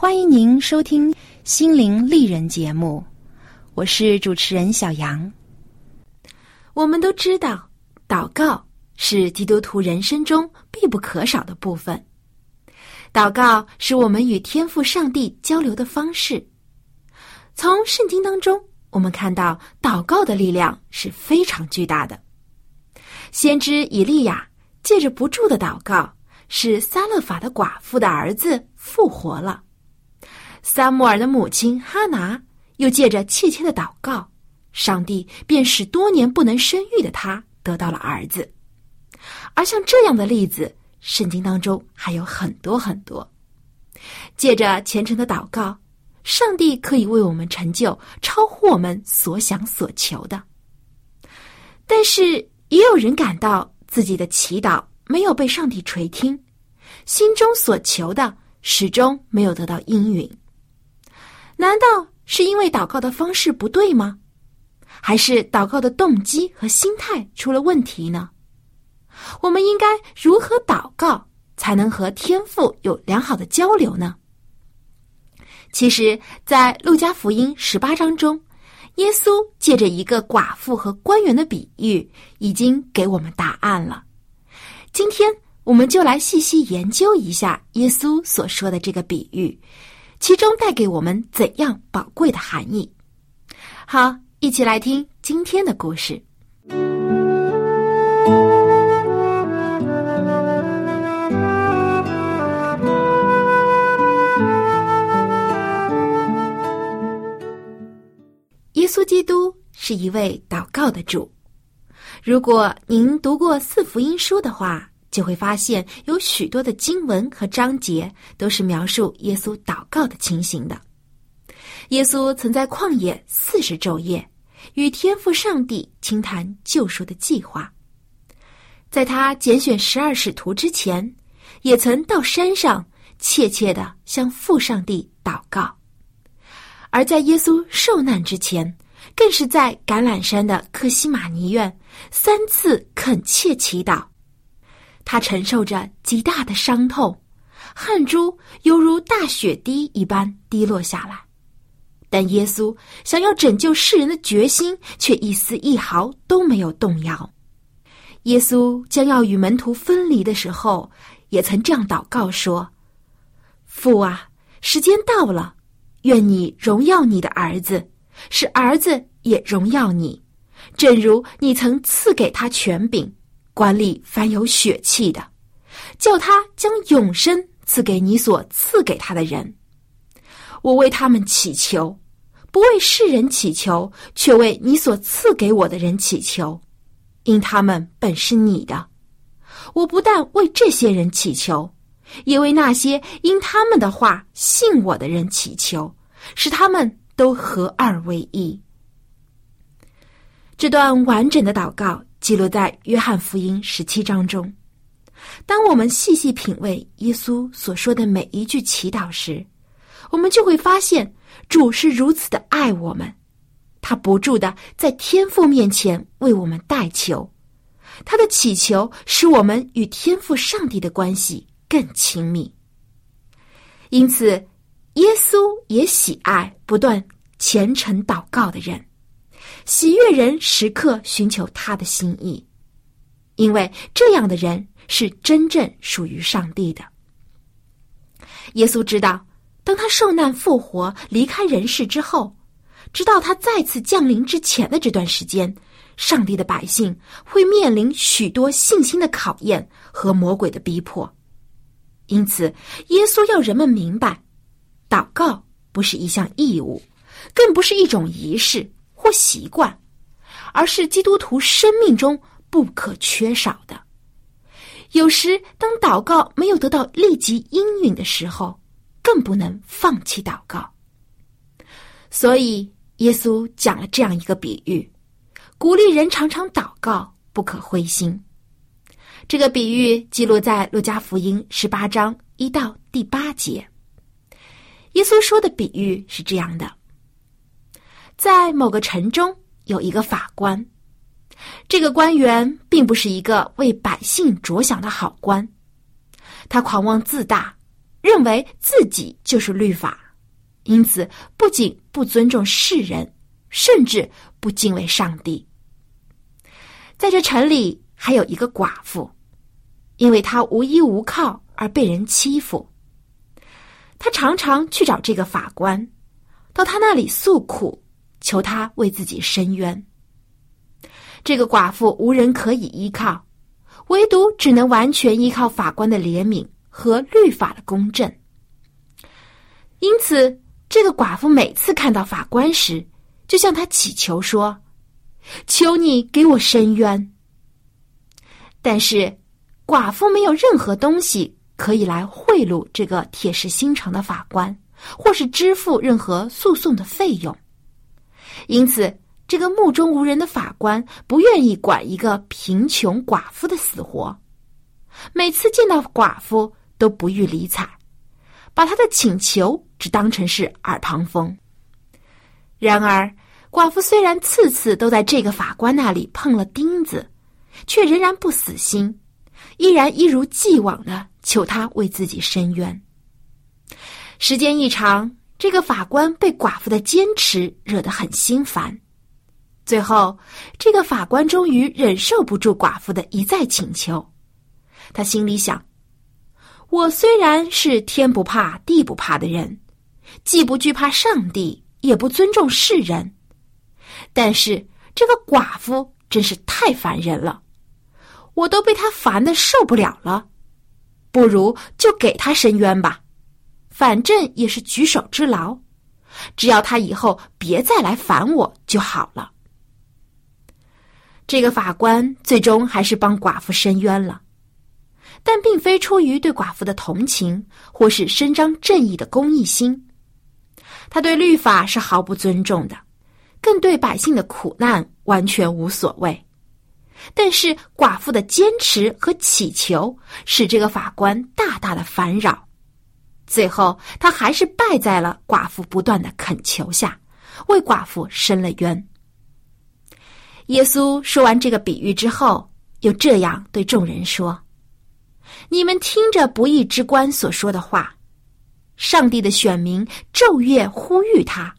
欢迎您收听《心灵丽人》节目，我是主持人小杨。我们都知道，祷告是基督徒人生中必不可少的部分。祷告是我们与天父上帝交流的方式。从圣经当中，我们看到祷告的力量是非常巨大的。先知以利亚借着不住的祷告。使撒勒法的寡妇的儿子复活了，撒母耳的母亲哈拿又借着切切的祷告，上帝便使多年不能生育的他得到了儿子。而像这样的例子，圣经当中还有很多很多。借着虔诚的祷告，上帝可以为我们成就超乎我们所想所求的。但是，也有人感到自己的祈祷。没有被上帝垂听，心中所求的始终没有得到应允。难道是因为祷告的方式不对吗？还是祷告的动机和心态出了问题呢？我们应该如何祷告才能和天父有良好的交流呢？其实，在路加福音十八章中，耶稣借着一个寡妇和官员的比喻，已经给我们答案了。今天我们就来细细研究一下耶稣所说的这个比喻，其中带给我们怎样宝贵的含义。好，一起来听今天的故事。耶稣基督是一位祷告的主。如果您读过四福音书的话，就会发现有许多的经文和章节都是描述耶稣祷告的情形的。耶稣曾在旷野四十昼夜，与天父上帝倾谈救赎的计划。在他拣选十二使徒之前，也曾到山上切切的向父上帝祷告。而在耶稣受难之前，更是在橄榄山的克西马尼院三次恳切祈祷，他承受着极大的伤痛，汗珠犹如大雪滴一般滴落下来，但耶稣想要拯救世人的决心却一丝一毫都没有动摇。耶稣将要与门徒分离的时候，也曾这样祷告说：“父啊，时间到了，愿你荣耀你的儿子。”使儿子也荣耀你，正如你曾赐给他权柄，管理凡有血气的，叫他将永生赐给你所赐给他的人。我为他们祈求，不为世人祈求，却为你所赐给我的人祈求，因他们本是你的。我不但为这些人祈求，也为那些因他们的话信我的人祈求，使他们。都合二为一。这段完整的祷告记录在约翰福音十七章中。当我们细细品味耶稣所说的每一句祈祷时，我们就会发现主是如此的爱我们，他不住的在天父面前为我们代求，他的祈求使我们与天父上帝的关系更亲密。因此，耶稣也喜爱不断虔诚祷告的人，喜悦人时刻寻求他的心意，因为这样的人是真正属于上帝的。耶稣知道，当他受难复活、离开人世之后，直到他再次降临之前的这段时间，上帝的百姓会面临许多信心的考验和魔鬼的逼迫。因此，耶稣要人们明白，祷告不是一项义务，更不是一种仪式或习惯，而是基督徒生命中不可缺少的。有时，当祷告没有得到立即应允的时候，更不能放弃祷告。所以，耶稣讲了这样一个比喻，鼓励人常常祷告，不可灰心。这个比喻记录在《路加福音》十八章一到第八节。耶稣说的比喻是这样的：在某个城中有一个法官。这个官员并不是一个为百姓着想的好官，他狂妄自大，认为自己就是律法，因此不仅不尊重世人，甚至不敬畏上帝。在这城里还有一个寡妇，因为她无依无靠而被人欺负，他常常去找这个法官，到他那里诉苦，求他为自己伸冤。这个寡妇无人可以依靠，唯独只能完全依靠法官的怜悯和律法的公正。因此，这个寡妇每次看到法官时，就向他祈求说：“求你给我伸冤。”但是，寡妇没有任何东西可以来贿赂这个铁石心肠的法官，或是支付任何诉讼的费用，因此。这个目中无人的法官不愿意管一个贫穷寡妇的死活，每次见到寡妇都不予理睬，把他的请求只当成是耳旁风。然而，寡妇虽然次次都在这个法官那里碰了钉子，却仍然不死心，依然一如既往的求他为自己伸冤。时间一长，这个法官被寡妇的坚持惹得很心烦。最后，这个法官终于忍受不住寡妇的一再请求。他心里想：“我虽然是天不怕地不怕的人，既不惧怕上帝，也不尊重世人，但是这个寡妇真是太烦人了，我都被她烦的受不了了。不如就给她伸冤吧，反正也是举手之劳，只要他以后别再来烦我就好了。”这个法官最终还是帮寡妇伸冤了，但并非出于对寡妇的同情或是伸张正义的公益心。他对律法是毫不尊重的，更对百姓的苦难完全无所谓。但是寡妇的坚持和祈求使这个法官大大的烦扰，最后他还是败在了寡妇不断的恳求下，为寡妇伸了冤。耶稣说完这个比喻之后，又这样对众人说：“你们听着不义之官所说的话，上帝的选民昼夜呼吁他，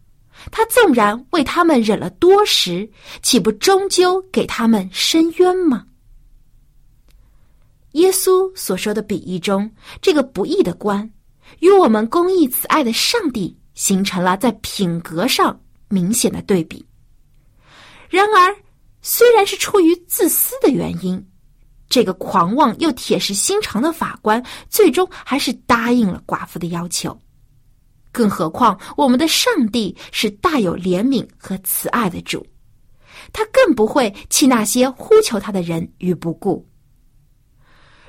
他纵然为他们忍了多时，岂不终究给他们伸冤吗？”耶稣所说的比喻中，这个不义的官，与我们公义慈爱的上帝形成了在品格上明显的对比。然而。虽然是出于自私的原因，这个狂妄又铁石心肠的法官最终还是答应了寡妇的要求。更何况，我们的上帝是大有怜悯和慈爱的主，他更不会弃那些呼求他的人于不顾。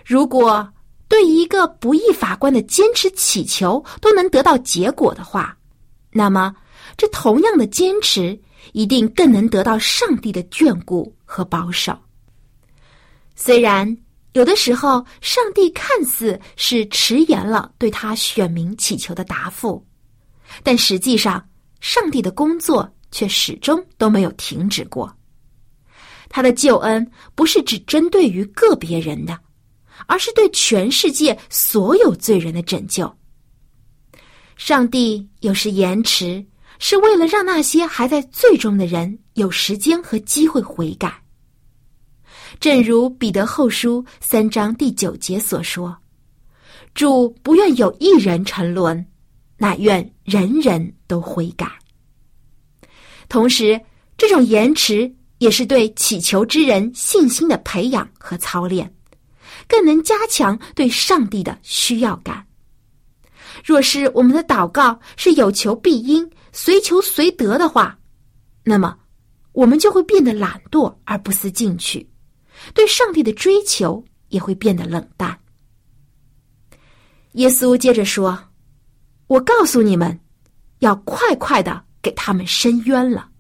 如果对一个不义法官的坚持祈求都能得到结果的话，那么这同样的坚持。一定更能得到上帝的眷顾和保守。虽然有的时候，上帝看似是迟延了对他选民祈求的答复，但实际上，上帝的工作却始终都没有停止过。他的救恩不是只针对于个别人的，而是对全世界所有罪人的拯救。上帝有时延迟，是为了让那些还在罪中的人有时间和机会悔改。正如彼得后书三章第九节所说：“主不愿有一人沉沦，乃愿人人都悔改。”同时，这种延迟也是对祈求之人信心的培养和操练，更能加强对上帝的需要感。若是我们的祷告是有求必应、随求随得的话，那么我们就会变得懒惰而不思进取。对上帝的追求也会变得冷淡。耶稣接着说：“我告诉你们，要快快的给他们伸冤了。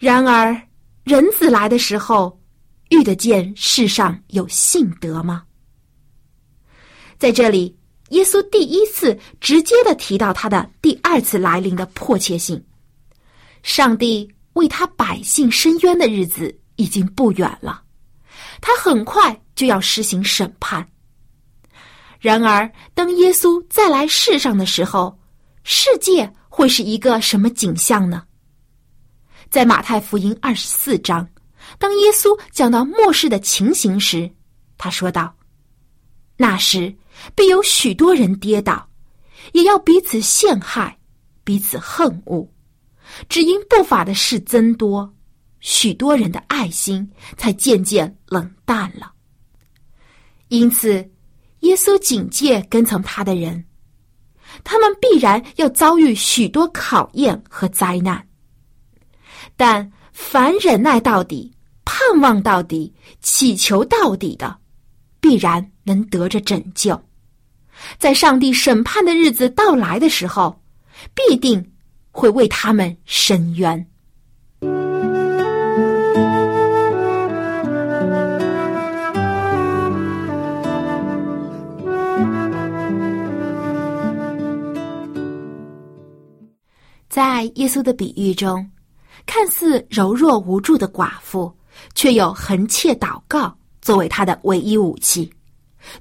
然而，人子来的时候，遇得见世上有信德吗？”在这里，耶稣第一次直接的提到他的第二次来临的迫切性。上帝为他百姓伸冤的日子。已经不远了，他很快就要实行审判。然而，当耶稣再来世上的时候，世界会是一个什么景象呢？在马太福音二十四章，当耶稣讲到末世的情形时，他说道：“那时必有许多人跌倒，也要彼此陷害，彼此恨恶，只因不法的事增多。”许多人的爱心才渐渐冷淡了。因此，耶稣警戒跟从他的人，他们必然要遭遇许多考验和灾难。但凡忍耐到底、盼望到底、祈求到底的，必然能得着拯救。在上帝审判的日子到来的时候，必定会为他们伸冤。在耶稣的比喻中，看似柔弱无助的寡妇，却有横切祷告作为他的唯一武器，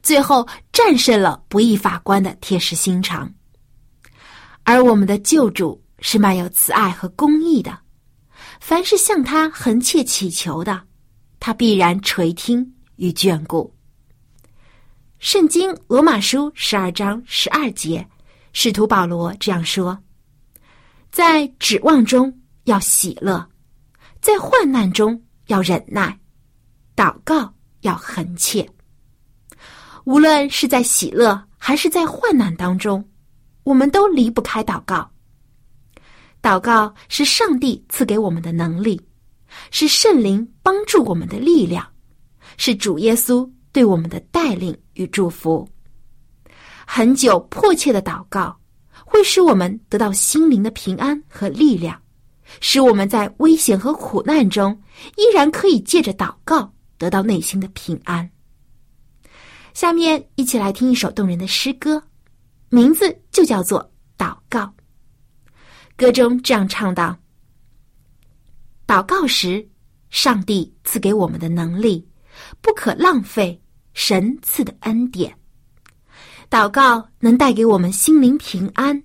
最后战胜了不义法官的铁石心肠。而我们的救主是满有慈爱和公义的，凡是向他横切祈求的，他必然垂听与眷顾。圣经罗马书十二章十二节，使徒保罗这样说。在指望中要喜乐，在患难中要忍耐，祷告要恒切。无论是在喜乐还是在患难当中，我们都离不开祷告。祷告是上帝赐给我们的能力，是圣灵帮助我们的力量，是主耶稣对我们的带领与祝福。很久迫切的祷告。会使我们得到心灵的平安和力量，使我们在危险和苦难中依然可以借着祷告得到内心的平安。下面一起来听一首动人的诗歌，名字就叫做《祷告》。歌中这样唱道：“祷告时，上帝赐给我们的能力，不可浪费神赐的恩典。”祷告能带给我们心灵平安，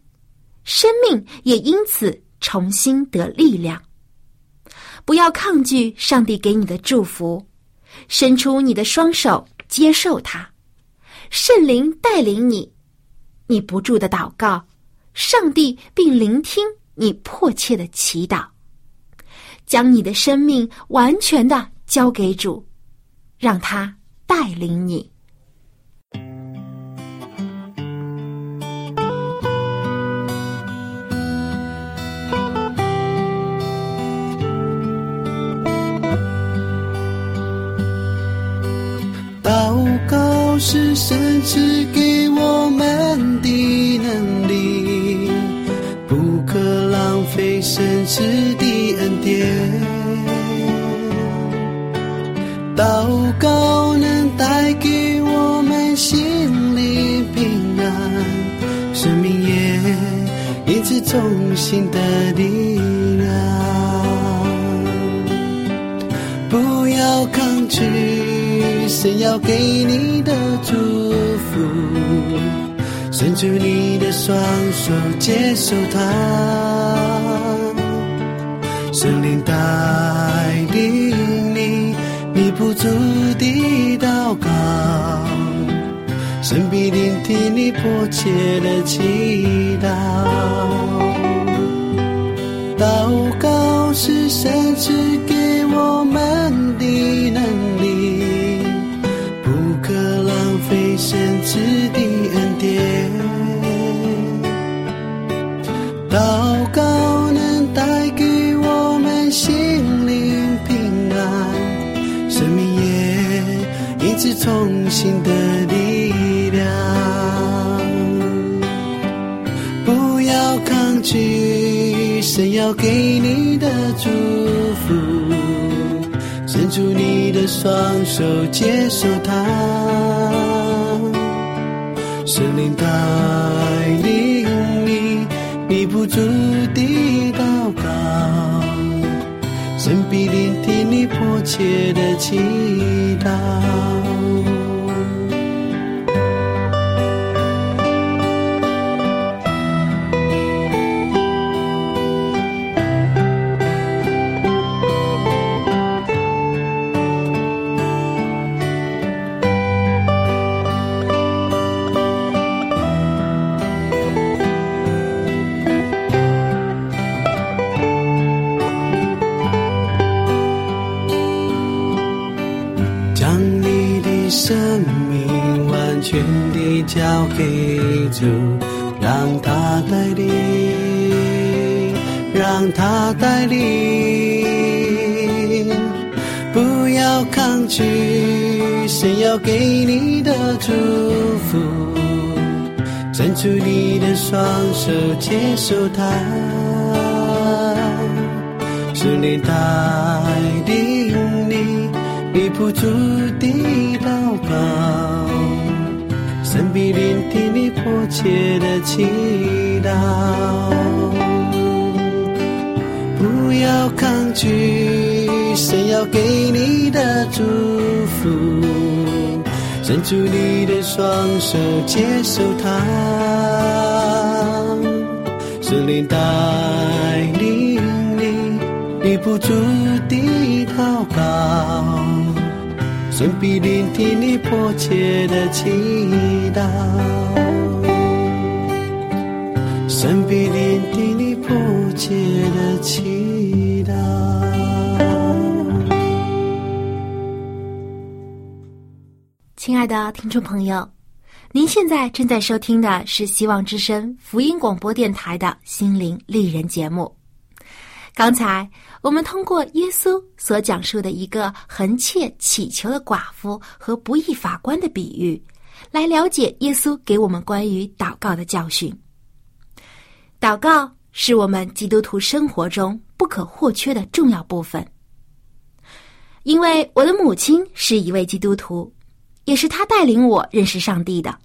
生命也因此重新得力量。不要抗拒上帝给你的祝福，伸出你的双手接受它。圣灵带领你，你不住的祷告，上帝并聆听你迫切的祈祷。将你的生命完全的交给主，让他带领你。神赐给我们的能力，不可浪费神赐的恩典。祷告能带给我们心灵平安，生命也因此重新的力量。不要抗拒神要给你的祝福，伸出你的双手接受它。圣灵带领你，你不住地祷告，神必聆听你迫切的祈祷。祷重新的力量。不要抗拒神要给你的祝福，伸出你的双手接受它。神灵带领你，你不住地祷告，神必聆听你迫切的祈祷。交给主，让他带领，让他带领，不要抗拒神要给你的祝福，伸出你的双手接受它，是你带领你。你不住地祷告，神必聆听你迫切的祈祷。不要抗拒神要给你的祝福，伸出你的双手接受它，神灵带领你，你不住地祷告。神必聆听你迫切的祈祷，神必聆听你迫切的祈祷。亲爱的听众朋友，您现在正在收听的是希望之声福音广播电台的心灵丽人节目。刚才我们通过耶稣所讲述的一个横切祈求的寡妇和不义法官的比喻，来了解耶稣给我们关于祷告的教训。祷告是我们基督徒生活中不可或缺的重要部分。因为我的母亲是一位基督徒，也是她带领我认识上帝的，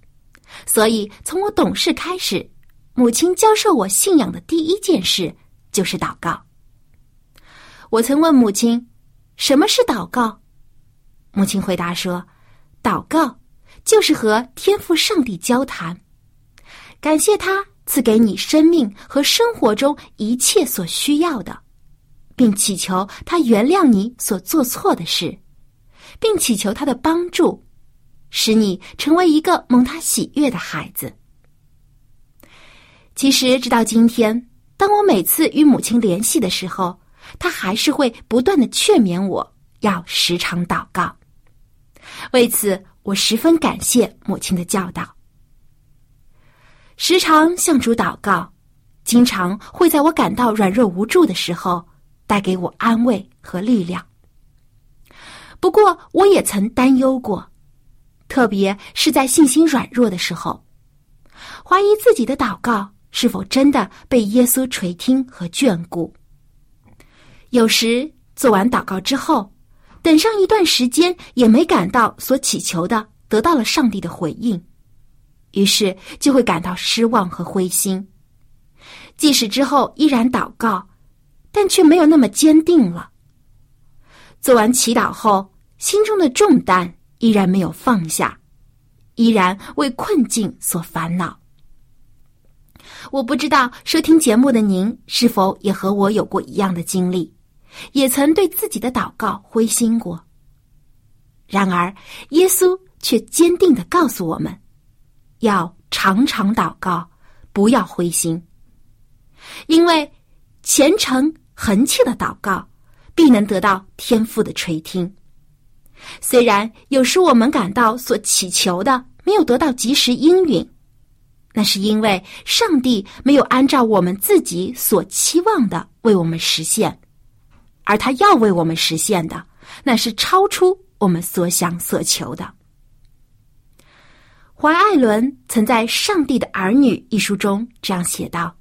所以从我懂事开始，母亲教授我信仰的第一件事就是祷告。我曾问母亲：“什么是祷告？”母亲回答说：“祷告就是和天父上帝交谈，感谢他赐给你生命和生活中一切所需要的，并祈求他原谅你所做错的事，并祈求他的帮助，使你成为一个蒙他喜悦的孩子。”其实，直到今天，当我每次与母亲联系的时候，他还是会不断的劝勉我要时常祷告，为此我十分感谢母亲的教导。时常向主祷告，经常会在我感到软弱无助的时候带给我安慰和力量。不过，我也曾担忧过，特别是在信心软弱的时候，怀疑自己的祷告是否真的被耶稣垂听和眷顾。有时做完祷告之后，等上一段时间也没感到所祈求的得到了上帝的回应，于是就会感到失望和灰心。即使之后依然祷告，但却没有那么坚定了。做完祈祷后，心中的重担依然没有放下，依然为困境所烦恼。我不知道收听节目的您是否也和我有过一样的经历，也曾对自己的祷告灰心过。然而，耶稣却坚定的告诉我们，要常常祷告，不要灰心，因为虔诚恒切的祷告必能得到天父的垂听。虽然有时我们感到所祈求的没有得到及时应允。那是因为上帝没有按照我们自己所期望的为我们实现，而他要为我们实现的，那是超出我们所想所求的。怀艾伦曾在《上帝的儿女》一书中这样写道：“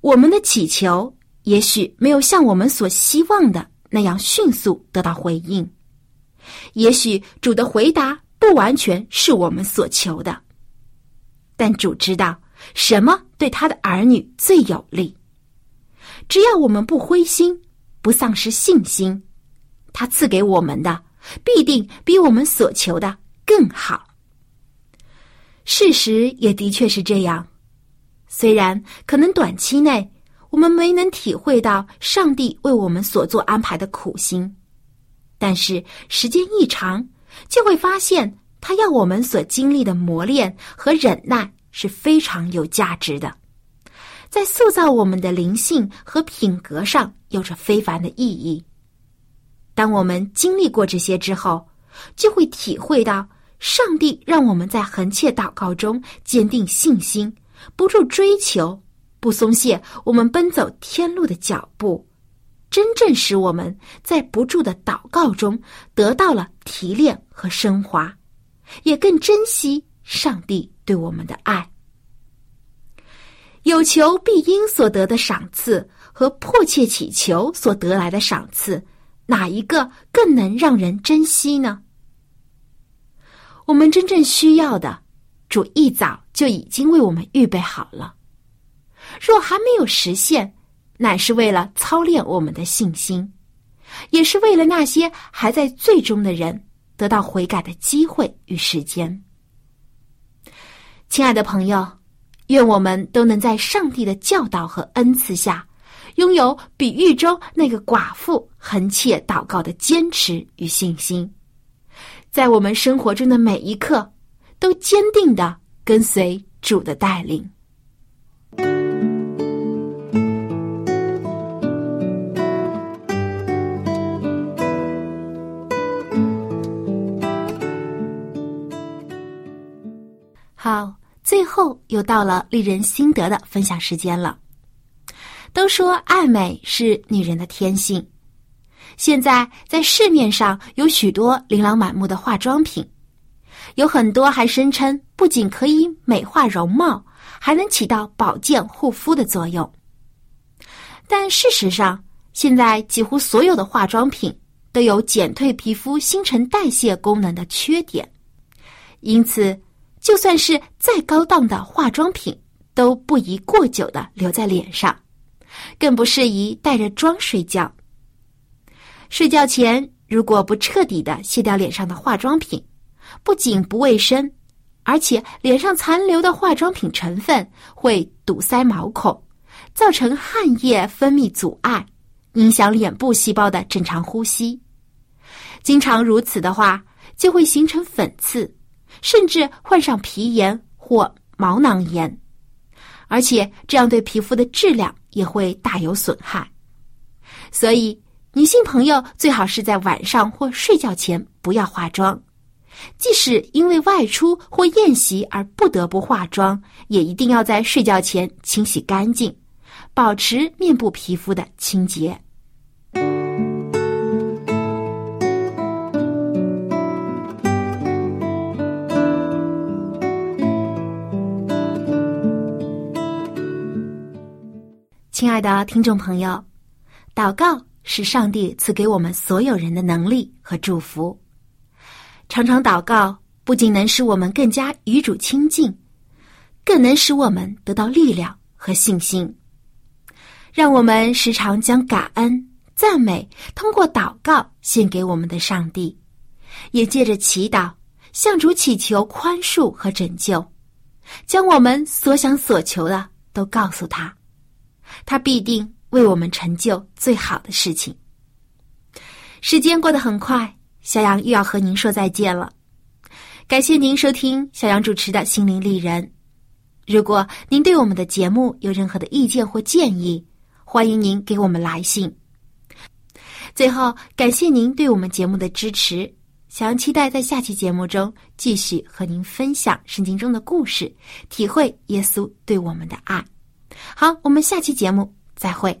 我们的祈求也许没有像我们所希望的那样迅速得到回应，也许主的回答不完全是我们所求的。”但主知道什么对他的儿女最有利。只要我们不灰心，不丧失信心，他赐给我们的必定比我们所求的更好。事实也的确是这样。虽然可能短期内我们没能体会到上帝为我们所做安排的苦心，但是时间一长，就会发现。他要我们所经历的磨练和忍耐是非常有价值的，在塑造我们的灵性和品格上有着非凡的意义。当我们经历过这些之后，就会体会到上帝让我们在恒切祷告中坚定信心，不住追求，不松懈我们奔走天路的脚步，真正使我们在不住的祷告中得到了提炼和升华。也更珍惜上帝对我们的爱。有求必应所得的赏赐和迫切祈求所得来的赏赐，哪一个更能让人珍惜呢？我们真正需要的，主一早就已经为我们预备好了。若还没有实现，乃是为了操练我们的信心，也是为了那些还在最终的人。得到悔改的机会与时间，亲爱的朋友，愿我们都能在上帝的教导和恩赐下，拥有比喻中那个寡妇恒切祷告的坚持与信心，在我们生活中的每一刻，都坚定的跟随主的带领。好，最后又到了令人心得的分享时间了。都说爱美是女人的天性，现在在市面上有许多琳琅满目的化妆品，有很多还声称不仅可以美化容貌，还能起到保健护肤的作用。但事实上，现在几乎所有的化妆品都有减退皮肤新陈代谢功能的缺点，因此。就算是再高档的化妆品，都不宜过久的留在脸上，更不适宜带着妆睡觉。睡觉前如果不彻底的卸掉脸上的化妆品，不仅不卫生，而且脸上残留的化妆品成分会堵塞毛孔，造成汗液分泌阻碍，影响脸部细胞的正常呼吸。经常如此的话，就会形成粉刺。甚至患上皮炎或毛囊炎，而且这样对皮肤的质量也会大有损害。所以，女性朋友最好是在晚上或睡觉前不要化妆，即使因为外出或宴席而不得不化妆，也一定要在睡觉前清洗干净，保持面部皮肤的清洁。亲爱的听众朋友，祷告是上帝赐给我们所有人的能力和祝福。常常祷告不仅能使我们更加与主亲近，更能使我们得到力量和信心。让我们时常将感恩、赞美，通过祷告献给我们的上帝，也借着祈祷向主祈求宽恕和拯救，将我们所想所求的都告诉他，他必定为我们成就最好的事情。时间过得很快，小杨又要和您说再见了。感谢您收听小杨主持的《心灵丽人》。如果您对我们的节目有任何的意见或建议，欢迎您给我们来信。最后，感谢您对我们节目的支持。小杨期待在下期节目中继续和您分享圣经中的故事，体会耶稣对我们的爱。好，我们下期节目再会。